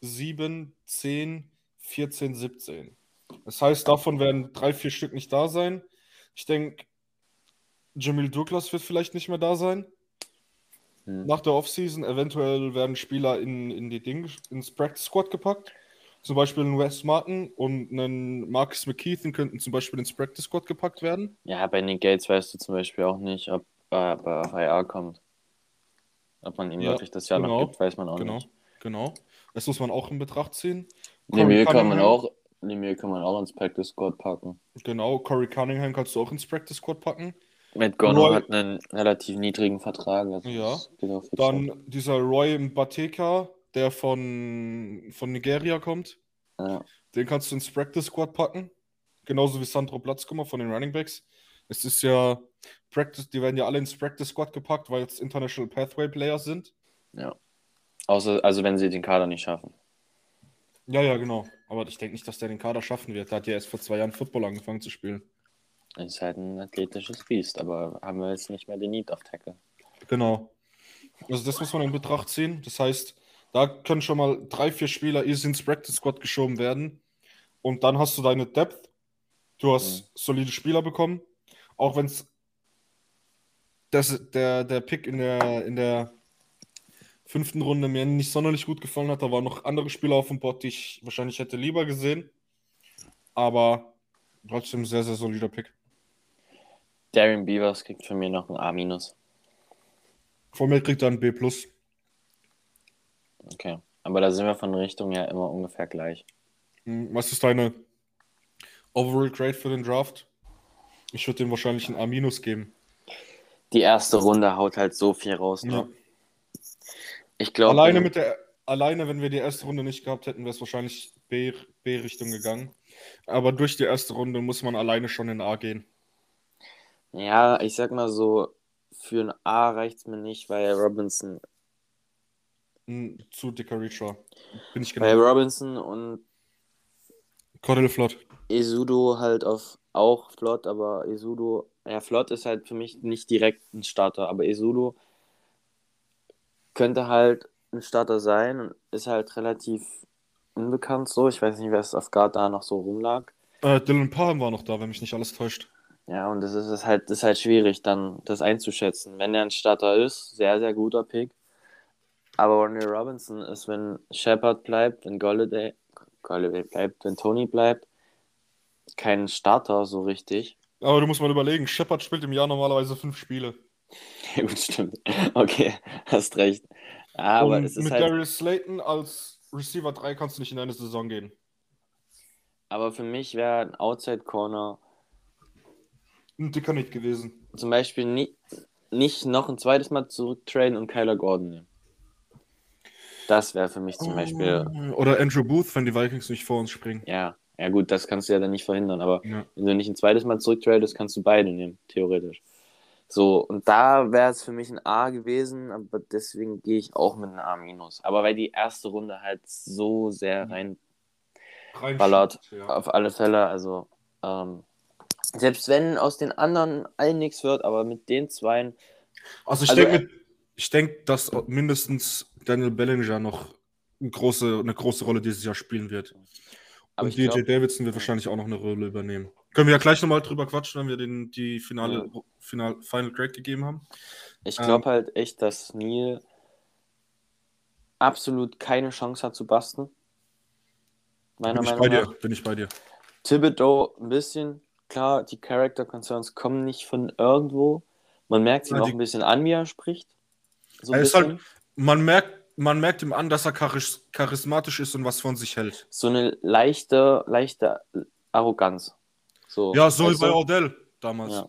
7, 10, 14, 17. Das heißt, davon werden drei, vier Stück nicht da sein. Ich denke, Jamil Douglas wird vielleicht nicht mehr da sein. Hm. Nach der Offseason eventuell werden Spieler in, in die Ding, ins Practice Squad gepackt. Zum Beispiel ein Wes Martin und ein Marcus McKeithen könnten zum Beispiel ins Practice Squad gepackt werden. Ja, bei Nick Gates weißt du zum Beispiel auch nicht, ob er äh, auf IR kommt. Ob man ihm ja, wirklich das Jahr genau, noch gibt, weiß man auch genau, nicht. Genau, das muss man auch in Betracht ziehen. Lemieux kann man auch, Lemieux kann man auch ins Practice Squad packen. Genau, Corey Cunningham kannst du auch ins Practice Squad packen. Matt Gono Roy, hat einen relativ niedrigen Vertrag. Also ja. Dann dieser Roy Mbateka, der von, von Nigeria kommt. Ja. Den kannst du ins Practice Squad packen. Genauso wie Sandro Platzkummer von den Running Backs. Es ist ja Practice, die werden ja alle ins Practice Squad gepackt, weil es International Pathway Players sind. Ja. Außer, also wenn sie den Kader nicht schaffen. Ja, ja, genau. Aber ich denke nicht, dass der den Kader schaffen wird. Der hat ja erst vor zwei Jahren Football angefangen zu spielen. Ist halt ein athletisches Biest, aber haben wir jetzt nicht mehr den Need auf Tackle. Genau. Also das muss man in Betracht ziehen. Das heißt, da können schon mal drei, vier Spieler easy ins Practice Squad geschoben werden. Und dann hast du deine Depth. Du hast mhm. solide Spieler bekommen. Auch wenn es der, der Pick in der, in der fünften Runde mir nicht sonderlich gut gefallen hat. Da waren noch andere Spieler auf dem Board, die ich wahrscheinlich hätte lieber gesehen. Aber trotzdem sehr, sehr solider Pick. Darren Beavers kriegt von mir noch ein A-. Von mir kriegt er ein B. Okay. Aber da sind wir von Richtung ja immer ungefähr gleich. Hm, was ist deine Overall Grade für den Draft? Ich würde dem wahrscheinlich ein A- geben. Die erste Runde haut halt so viel raus. Ne? Ja. Ich glaube. Alleine mit der, alleine, wenn wir die erste Runde nicht gehabt hätten, wäre es wahrscheinlich B-Richtung gegangen. Aber durch die erste Runde muss man alleine schon in A gehen. Ja, ich sag mal so, für ein A reicht es mir nicht, weil Robinson. Hm, zu dicker Reacher. Bin ich genau. Weil Robinson und Cordell Flott. Esudo halt auf auch flott, aber Esudo, ja, flott ist halt für mich nicht direkt ein Starter, aber Esudo könnte halt ein Starter sein und ist halt relativ unbekannt so. Ich weiß nicht, wer es auf Guard da noch so rumlag. Äh, Dylan Palm war noch da, wenn mich nicht alles täuscht. Ja, und das ist, ist, halt, das ist halt schwierig, dann das einzuschätzen. Wenn er ein Starter ist, sehr, sehr guter Pick. Aber Ronnie Robinson ist, wenn Shepard bleibt, wenn Golladay, Golladay bleibt, wenn Tony bleibt, kein Starter so richtig. Aber du musst mal überlegen, Shepard spielt im Jahr normalerweise fünf Spiele. Ja, gut, stimmt. Okay, hast recht. Aber Und es ist mit halt... Darius Slayton als Receiver 3 kannst du nicht in eine Saison gehen. Aber für mich wäre ein Outside Corner ein dicker nicht gewesen. Zum Beispiel nie, nicht noch ein zweites Mal zurücktraden und Kyler Gordon nehmen. Das wäre für mich zum Beispiel. Oder Andrew Booth, wenn die Vikings nicht vor uns springen. Ja, ja gut, das kannst du ja dann nicht verhindern. Aber ja. wenn du nicht ein zweites Mal zurücktradest, kannst du beide nehmen, theoretisch. So, und da wäre es für mich ein A gewesen, aber deswegen gehe ich auch mit einem A-. Aber weil die erste Runde halt so sehr rein ballert, ja. auf alle Fälle. Also, ähm, selbst wenn aus den anderen allen nichts wird, aber mit den zwei. Also ich also, denke, ich denke, dass mindestens Daniel Bellinger noch eine große, eine große Rolle dieses Jahr spielen wird. Und DJ glaub, Davidson wird wahrscheinlich auch noch eine Rolle übernehmen. Können wir ja gleich nochmal drüber quatschen, wenn wir den, die finale, ja. Final, Final Grade gegeben haben. Ich glaube ähm, halt echt, dass Neil absolut keine Chance hat zu basten. Meiner bin Meinung ich bei nach. Dir, bin ich bei dir. Thibodeau ein bisschen. Klar, die Character Concerns kommen nicht von irgendwo. Man merkt ihm ja, auch ein bisschen an, wie er spricht. So er halt, man, merkt, man merkt ihm an, dass er charismatisch ist und was von sich hält. So eine leichte, leichte Arroganz. So, ja, so wie bei Odell damals. Ja.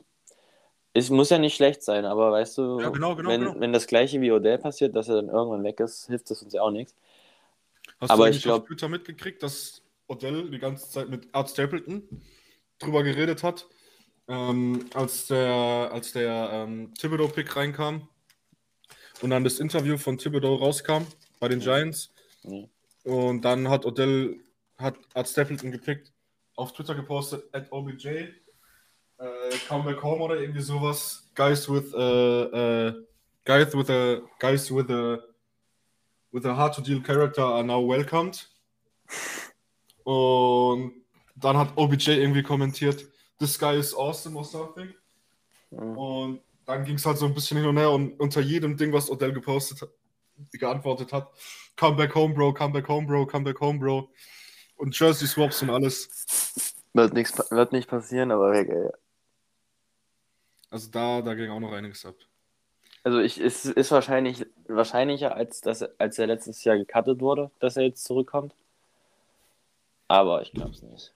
Es muss ja nicht schlecht sein, aber weißt du, ja, genau, genau, wenn, genau. wenn das gleiche wie Odell passiert, dass er dann irgendwann weg ist, hilft das uns ja auch nichts. Hast aber du ich glaube, Twitter mitgekriegt, dass Odell die ganze Zeit mit Art Stapleton drüber geredet hat, ähm, als der, als der ähm, Thibodeau-Pick reinkam und dann das Interview von Thibodeau rauskam bei den Giants. Mhm. Und dann hat Odell, hat Art Stapleton gepickt, auf Twitter gepostet, at OBJ, äh, come back home oder irgendwie sowas. Guys with, uh, uh, guys with a, guys with a, with a hard to deal character are now welcomed. Und dann hat OBJ irgendwie kommentiert, this guy is awesome or something. Mhm. Und dann ging es halt so ein bisschen hin und her und unter jedem Ding, was Odell gepostet hat, geantwortet hat, come back home, bro, come back home, bro, come back home, bro. Und Jersey Swaps und alles. Wird, nix, wird nicht passieren, aber weg, ey. Also da, da ging auch noch einiges ab. Also ich, es ist wahrscheinlich wahrscheinlicher, als, dass, als er letztes Jahr gecuttet wurde, dass er jetzt zurückkommt. Aber ich glaube es nicht.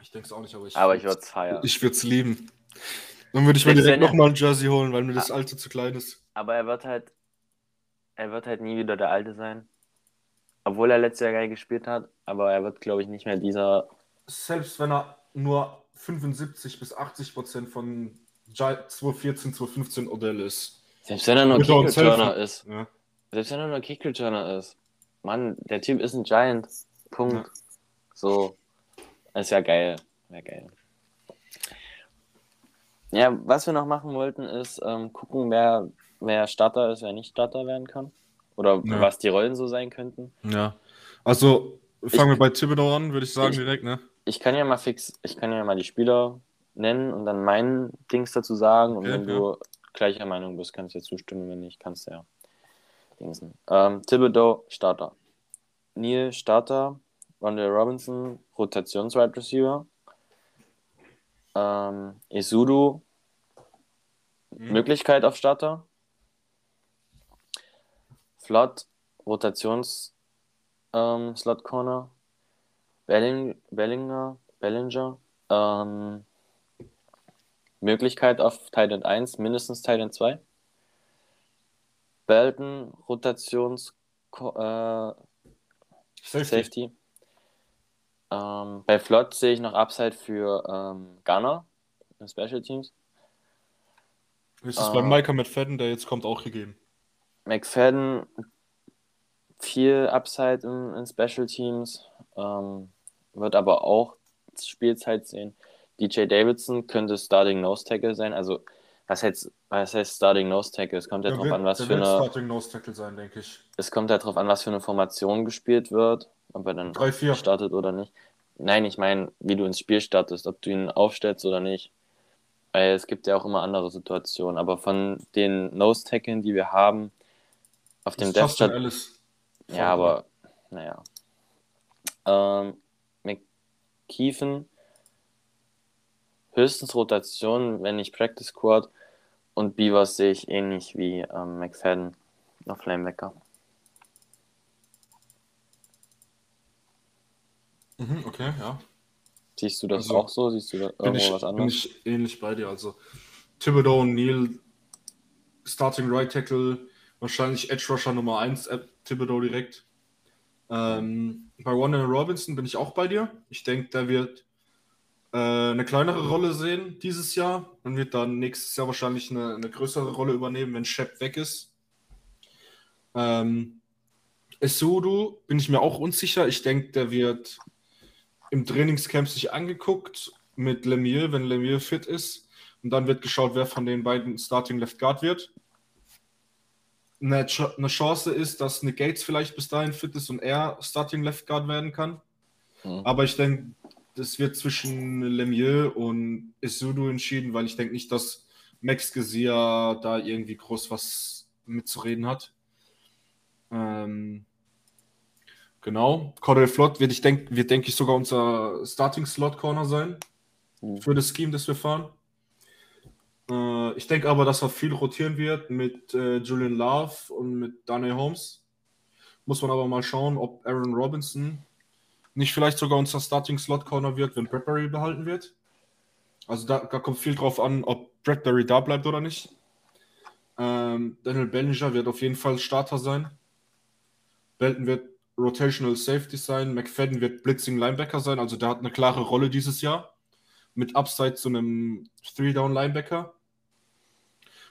Ich denke es auch nicht, aber ich, aber ich würde es feiern. Ich würde es lieben. Dann würde ich mir direkt nochmal ein Jersey holen, weil mir das ah. alte zu klein ist. Aber er wird halt, er wird halt nie wieder der Alte sein. Obwohl er letztes Jahr geil gespielt hat, aber er wird, glaube ich, nicht mehr dieser. Selbst wenn er nur 75 bis 80 Prozent von 2014, 2015 Odell ist. Selbst wenn er nur Kick-Returner ist. Ja. Selbst wenn er nur Kick-Returner ist. Mann, der Typ ist ein Giant. Punkt. Ja. So. Das wäre geil. Wäre geil. Ja, was wir noch machen wollten, ist ähm, gucken, wer, wer Starter ist, wer nicht Starter werden kann. Oder ja. was die Rollen so sein könnten. Ja. Also fangen wir bei Thibodeau an, würde ich sagen, ich, direkt, ne? Ich kann ja mal fix, ich kann ja mal die Spieler nennen und dann meinen Dings dazu sagen. Und okay, wenn ja. du gleicher Meinung bist, kannst du dir zustimmen. Wenn nicht, kannst du ja Dingsen. Ähm, Thibodeau, Starter. Neil, Starter. Rondell Robinson, Rotations-Wide Receiver. Ähm, Isudu, mhm. Möglichkeit auf Starter. Flott, Rotations ähm, Slot Corner. Belling, Bellinger, Bellinger. Ähm, Möglichkeit auf Titan 1, mindestens Titan 2. Belton, Rotations äh, Safety. Safety. Ähm, bei Flott sehe ich noch Upside für ähm, Gunner in Special Teams. Ist es äh, bei Micah McFadden, der jetzt kommt, auch gegeben? McFadden, viel Upside in, in Special Teams, ähm, wird aber auch Spielzeit sehen. DJ Davidson könnte Starting Nose Tackle sein. Also, was heißt, was heißt Starting Nose Tackle? Es kommt ja darauf an, was für eine. Starting Nose Tackle sein, denke ich. Es kommt ja darauf an, was für eine Formation gespielt wird, ob er dann 3, startet oder nicht. Nein, ich meine, wie du ins Spiel startest, ob du ihn aufstellst oder nicht. Weil es gibt ja auch immer andere Situationen. Aber von den Nose Tackeln, die wir haben, auf dem Death Chart. Ja, aber naja. Ähm, McKeefen, höchstens Rotation, wenn nicht Practice Squad. Und Beavers sehe ich ähnlich wie ähm, McFadden auf Lanebacker. Mhm, okay, ja. Siehst du das also, auch so? Siehst du da irgendwo ich, was anderes? Bin ich ähnlich bei dir. Also Thibodeau, Neil, Starting Right Tackle, wahrscheinlich Edge Rusher Nummer 1, äh, Thibodeau direkt. Ähm, bei Warner Robinson bin ich auch bei dir. Ich denke, der wird äh, eine kleinere Rolle sehen dieses Jahr und wird dann nächstes Jahr wahrscheinlich eine, eine größere Rolle übernehmen, wenn Shep weg ist. Ähm, Esudu bin ich mir auch unsicher. Ich denke, der wird im Trainingscamp sich angeguckt mit Lemieux, wenn Lemieux fit ist. Und dann wird geschaut, wer von den beiden Starting Left Guard wird. Eine, eine Chance ist, dass Nick Gates vielleicht bis dahin fit ist und er Starting Left Guard werden kann. Mhm. Aber ich denke, das wird zwischen Lemieux und Isudu entschieden, weil ich denke nicht, dass Max Gesia da irgendwie groß was mitzureden hat. Ähm, genau. Cordell Flott wird, ich denk, wird, denke ich, sogar unser Starting Slot Corner sein mhm. für das Scheme, das wir fahren. Äh, ich denke aber, dass er viel rotieren wird mit äh, Julian Love und mit Daniel Holmes. Muss man aber mal schauen, ob Aaron Robinson nicht vielleicht sogar unser Starting Slot Corner wird, wenn Bradbury behalten wird. Also da, da kommt viel drauf an, ob Bradbury da bleibt oder nicht. Ähm, Daniel Bellinger wird auf jeden Fall Starter sein. Belton wird Rotational Safety sein. McFadden wird Blitzing Linebacker sein. Also der hat eine klare Rolle dieses Jahr. Mit Upside zu einem Three-Down Linebacker.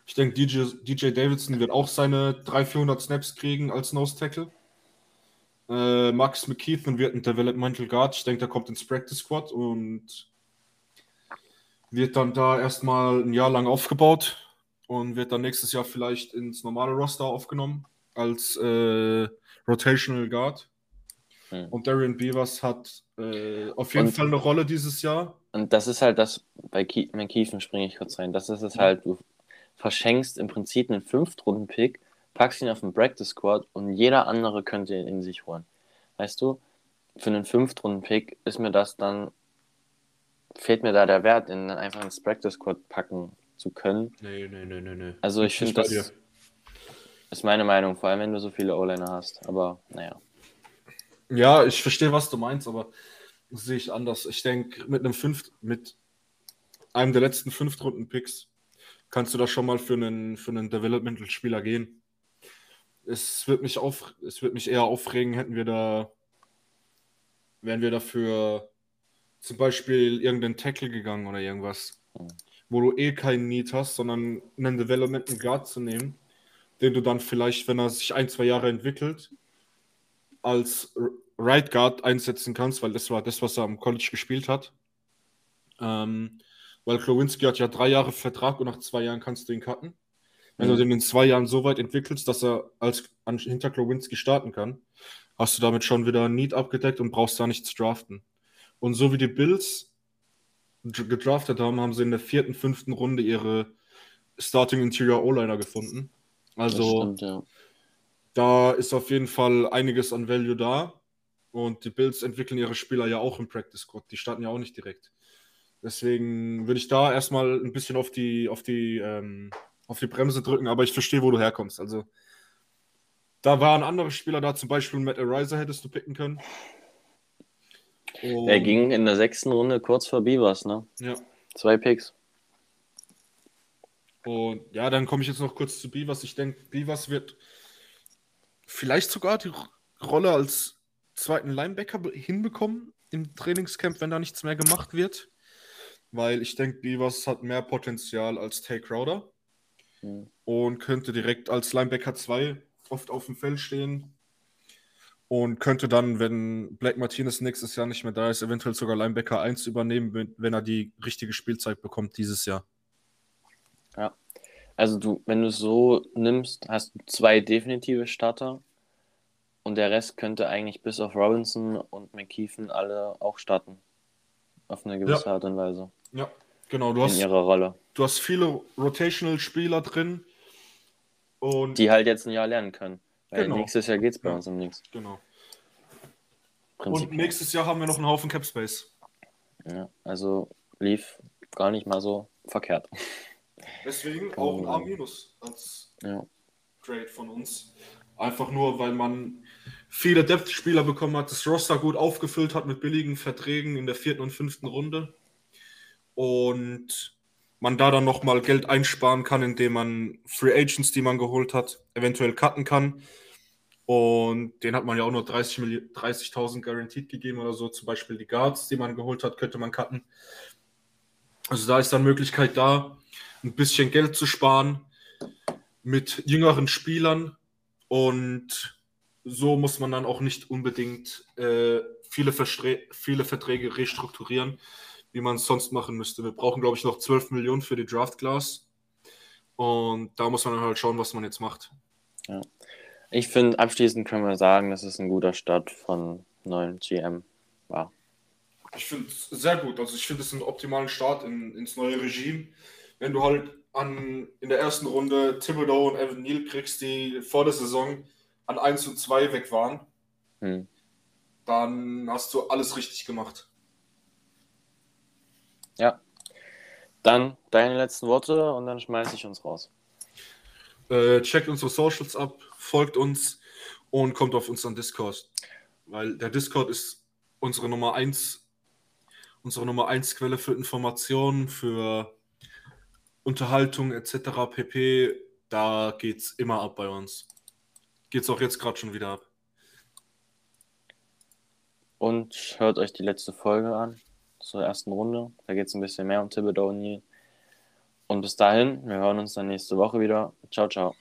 Ich denke, DJ, DJ Davidson wird auch seine 300, 400 Snaps kriegen als Nose Tackle. Äh, Max McKeithen wird ein Developmental Guard. Ich denke, der kommt ins Practice Squad und wird dann da erstmal ein Jahr lang aufgebaut und wird dann nächstes Jahr vielleicht ins normale Roster aufgenommen als äh, Rotational Guard. Hm. Und Darian Beavers hat äh, auf jeden und, Fall eine Rolle dieses Jahr. Und das ist halt das, bei McKeithen springe ich kurz rein, das ist es halt, du verschenkst im Prinzip einen Fünftrunden-Pick packst ihn auf den Practice Squad und jeder andere könnte ihn in sich holen. Weißt du, für einen Fünftrunden-Pick ist mir das dann, fehlt mir da der Wert, ihn dann einfach ins Practice Squad packen zu können. Nee, nee, nee, nee, nee. Also ich finde, das. Ist meine Meinung, vor allem wenn du so viele O-Liner hast, aber naja. Ja, ich verstehe, was du meinst, aber das sehe ich anders. Ich denke, mit einem Fünft, mit einem der letzten Fünftrunden-Picks kannst du da schon mal für einen, für einen Developmental-Spieler gehen es wird mich auf, es wird mich eher aufregen, hätten wir da, wären wir dafür zum Beispiel irgendeinen Tackle gegangen oder irgendwas, wo du eh keinen Need hast, sondern einen Development Guard zu nehmen, den du dann vielleicht, wenn er sich ein, zwei Jahre entwickelt, als Right Guard einsetzen kannst, weil das war das, was er am College gespielt hat. Ähm, weil Klowinski hat ja drei Jahre Vertrag und nach zwei Jahren kannst du ihn cutten. Wenn du den in zwei Jahren so weit entwickelst, dass er als hinter Klowinski starten kann, hast du damit schon wieder Need abgedeckt und brauchst da nichts draften. Und so wie die Bills gedraftet haben, haben sie in der vierten, fünften Runde ihre Starting Interior O-Liner gefunden. Also stimmt, ja. da ist auf jeden Fall einiges an Value da. Und die Bills entwickeln ihre Spieler ja auch im Practice Squad. Die starten ja auch nicht direkt. Deswegen würde ich da erstmal ein bisschen auf die, auf die ähm, auf die Bremse drücken, aber ich verstehe, wo du herkommst. Also, da waren andere Spieler da, zum Beispiel Matt Ariser hättest du picken können. Und... Er ging in der sechsten Runde kurz vor Beavers, ne? Ja. Zwei Picks. Und ja, dann komme ich jetzt noch kurz zu Beavers. Ich denke, Beavers wird vielleicht sogar die Rolle als zweiten Linebacker hinbekommen im Trainingscamp, wenn da nichts mehr gemacht wird. Weil ich denke, Beavers hat mehr Potenzial als Tay Crowder. mhm. und könnte direkt als Linebacker 2 oft auf dem Feld stehen. Und könnte dann, wenn Black Martinez nächstes Jahr nicht mehr da ist, eventuell sogar Linebacker 1 übernehmen, wenn er die richtige Spielzeit bekommt dieses Jahr. Ja. Also du, wenn du es so nimmst, hast du zwei definitive Starter und der Rest könnte eigentlich bis auf Robinson und McKeefen alle auch starten. Auf eine gewisse ja. Art und Weise. Ja, genau. Du in hast, ihrer Rolle. Du hast viele Rotational-Spieler drin. Und die halt jetzt ein Jahr lernen können. Weil genau. nächstes Jahr geht es bei ja. uns um nichts. Genau. Und nächstes Jahr haben wir noch einen Haufen Cap Space. Ja, also lief gar nicht mal so verkehrt. Deswegen auch ein A- als ja. Trade von uns. Einfach nur, weil man viele Depth-Spieler bekommen hat, das Roster gut aufgefüllt hat mit billigen Verträgen in der vierten und fünften Runde. Und man da dann nochmal Geld einsparen kann, indem man Free Agents, die man geholt hat, eventuell cutten kann. Und den hat man ja auch nur 30.000 30 Guaranteed gegeben oder so. Zum Beispiel die Guards, die man geholt hat, könnte man cutten. Also da ist dann Möglichkeit da, ein bisschen Geld zu sparen mit jüngeren Spielern. Und so muss man dann auch nicht unbedingt äh, viele, viele Verträge restrukturieren wie man es sonst machen müsste. Wir brauchen, glaube ich, noch 12 Millionen für die Draft Class. Und da muss man dann halt schauen, was man jetzt macht. Ja. Ich finde, abschließend können wir sagen, dass es ein guter Start von neuen GM war. Ich finde es sehr gut. Also ich finde es einen optimalen Start in, ins neue Regime. Wenn du halt an, in der ersten Runde Thibodeau und Evan Neal kriegst, die vor der Saison an 1 und 2 weg waren, hm. dann hast du alles richtig gemacht. Ja. Dann deine letzten Worte und dann schmeiße ich uns raus. Äh, checkt unsere Socials ab, folgt uns und kommt auf unseren Discord. Weil der Discord ist unsere Nummer 1, unsere Nummer 1 Quelle für Informationen, für Unterhaltung etc. pp. Da geht's immer ab bei uns. Geht's auch jetzt gerade schon wieder ab. Und hört euch die letzte Folge an zur ersten Runde. Da geht es ein bisschen mehr um Thibodeau und. Und bis dahin, wir hören uns dann nächste Woche wieder. Ciao, ciao.